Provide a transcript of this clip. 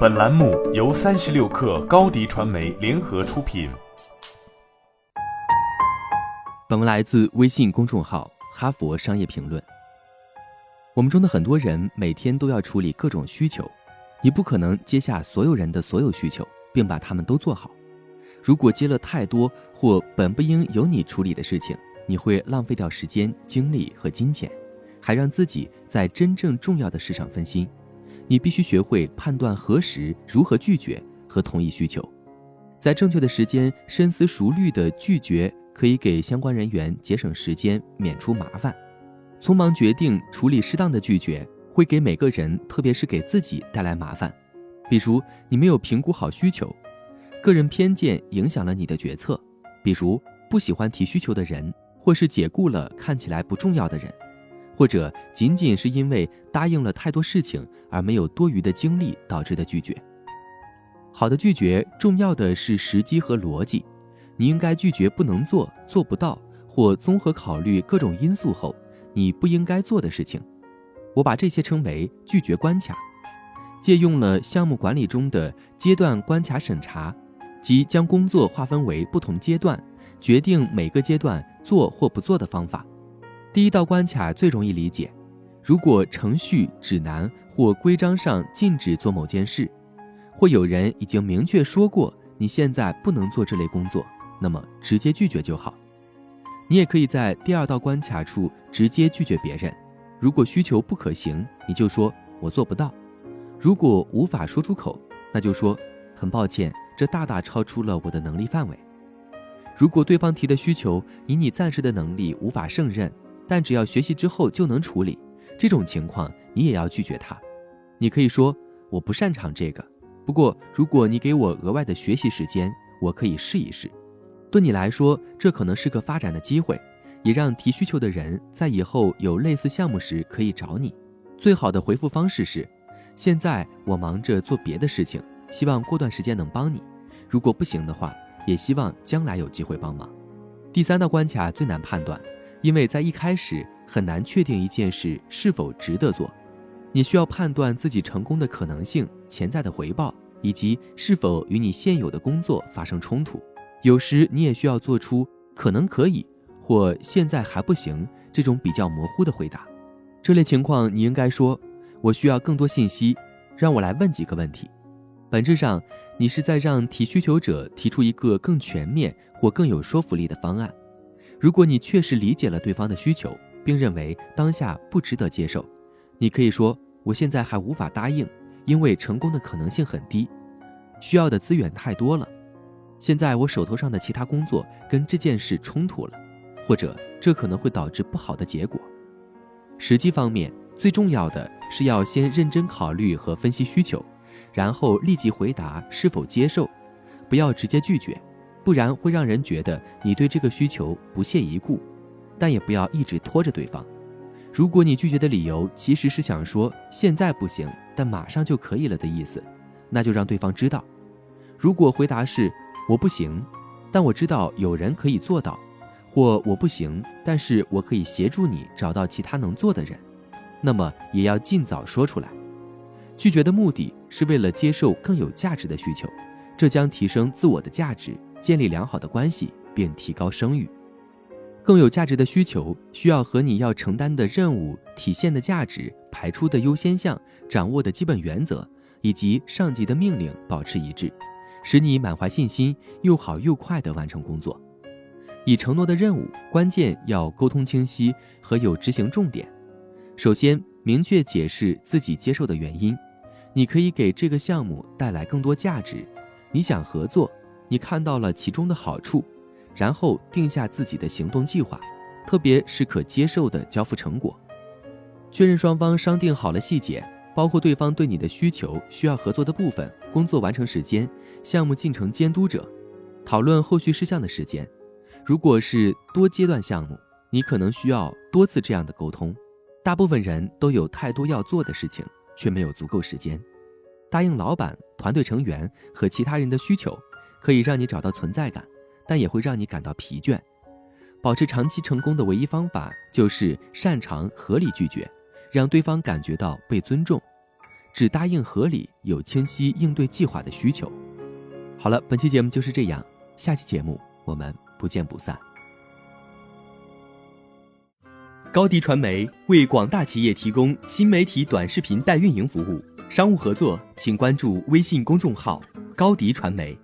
本栏目由三十六氪高低传媒联合出品。本文来自微信公众号《哈佛商业评论》。我们中的很多人每天都要处理各种需求，你不可能接下所有人的所有需求，并把他们都做好。如果接了太多或本不应由你处理的事情，你会浪费掉时间、精力和金钱，还让自己在真正重要的事上分心。你必须学会判断何时、如何拒绝和同意需求，在正确的时间深思熟虑的拒绝，可以给相关人员节省时间，免除麻烦。匆忙决定处理适当的拒绝，会给每个人，特别是给自己带来麻烦。比如，你没有评估好需求，个人偏见影响了你的决策；比如，不喜欢提需求的人。或是解雇了看起来不重要的人，或者仅仅是因为答应了太多事情而没有多余的精力导致的拒绝。好的拒绝重要的是时机和逻辑，你应该拒绝不能做、做不到或综合考虑各种因素后你不应该做的事情。我把这些称为拒绝关卡。借用了项目管理中的阶段关卡审查，即将工作划分为不同阶段。决定每个阶段做或不做的方法。第一道关卡最容易理解：如果程序、指南或规章上禁止做某件事，或有人已经明确说过你现在不能做这类工作，那么直接拒绝就好。你也可以在第二道关卡处直接拒绝别人。如果需求不可行，你就说我做不到。如果无法说出口，那就说很抱歉，这大大超出了我的能力范围。如果对方提的需求以你暂时的能力无法胜任，但只要学习之后就能处理，这种情况你也要拒绝他。你可以说我不擅长这个，不过如果你给我额外的学习时间，我可以试一试。对你来说，这可能是个发展的机会，也让提需求的人在以后有类似项目时可以找你。最好的回复方式是：现在我忙着做别的事情，希望过段时间能帮你。如果不行的话。也希望将来有机会帮忙。第三道关卡最难判断，因为在一开始很难确定一件事是否值得做。你需要判断自己成功的可能性、潜在的回报，以及是否与你现有的工作发生冲突。有时你也需要做出可能可以或现在还不行这种比较模糊的回答。这类情况你应该说：“我需要更多信息，让我来问几个问题。”本质上，你是在让提需求者提出一个更全面或更有说服力的方案。如果你确实理解了对方的需求，并认为当下不值得接受，你可以说：“我现在还无法答应，因为成功的可能性很低，需要的资源太多了。现在我手头上的其他工作跟这件事冲突了，或者这可能会导致不好的结果。”实际方面，最重要的是要先认真考虑和分析需求。然后立即回答是否接受，不要直接拒绝，不然会让人觉得你对这个需求不屑一顾。但也不要一直拖着对方。如果你拒绝的理由其实是想说现在不行，但马上就可以了的意思，那就让对方知道。如果回答是我不行，但我知道有人可以做到，或我不行，但是我可以协助你找到其他能做的人，那么也要尽早说出来。拒绝的目的是为了接受更有价值的需求，这将提升自我的价值，建立良好的关系，并提高声誉。更有价值的需求需要和你要承担的任务体现的价值、排出的优先项、掌握的基本原则以及上级的命令保持一致，使你满怀信心，又好又快地完成工作。已承诺的任务，关键要沟通清晰和有执行重点。首先，明确解释自己接受的原因。你可以给这个项目带来更多价值，你想合作，你看到了其中的好处，然后定下自己的行动计划，特别是可接受的交付成果。确认双方商定好了细节，包括对方对你的需求、需要合作的部分、工作完成时间、项目进程监督者，讨论后续事项的时间。如果是多阶段项目，你可能需要多次这样的沟通。大部分人都有太多要做的事情。却没有足够时间答应老板、团队成员和其他人的需求，可以让你找到存在感，但也会让你感到疲倦。保持长期成功的唯一方法就是擅长合理拒绝，让对方感觉到被尊重。只答应合理、有清晰应对计划的需求。好了，本期节目就是这样，下期节目我们不见不散。高迪传媒为广大企业提供新媒体短视频代运营服务，商务合作请关注微信公众号“高迪传媒”。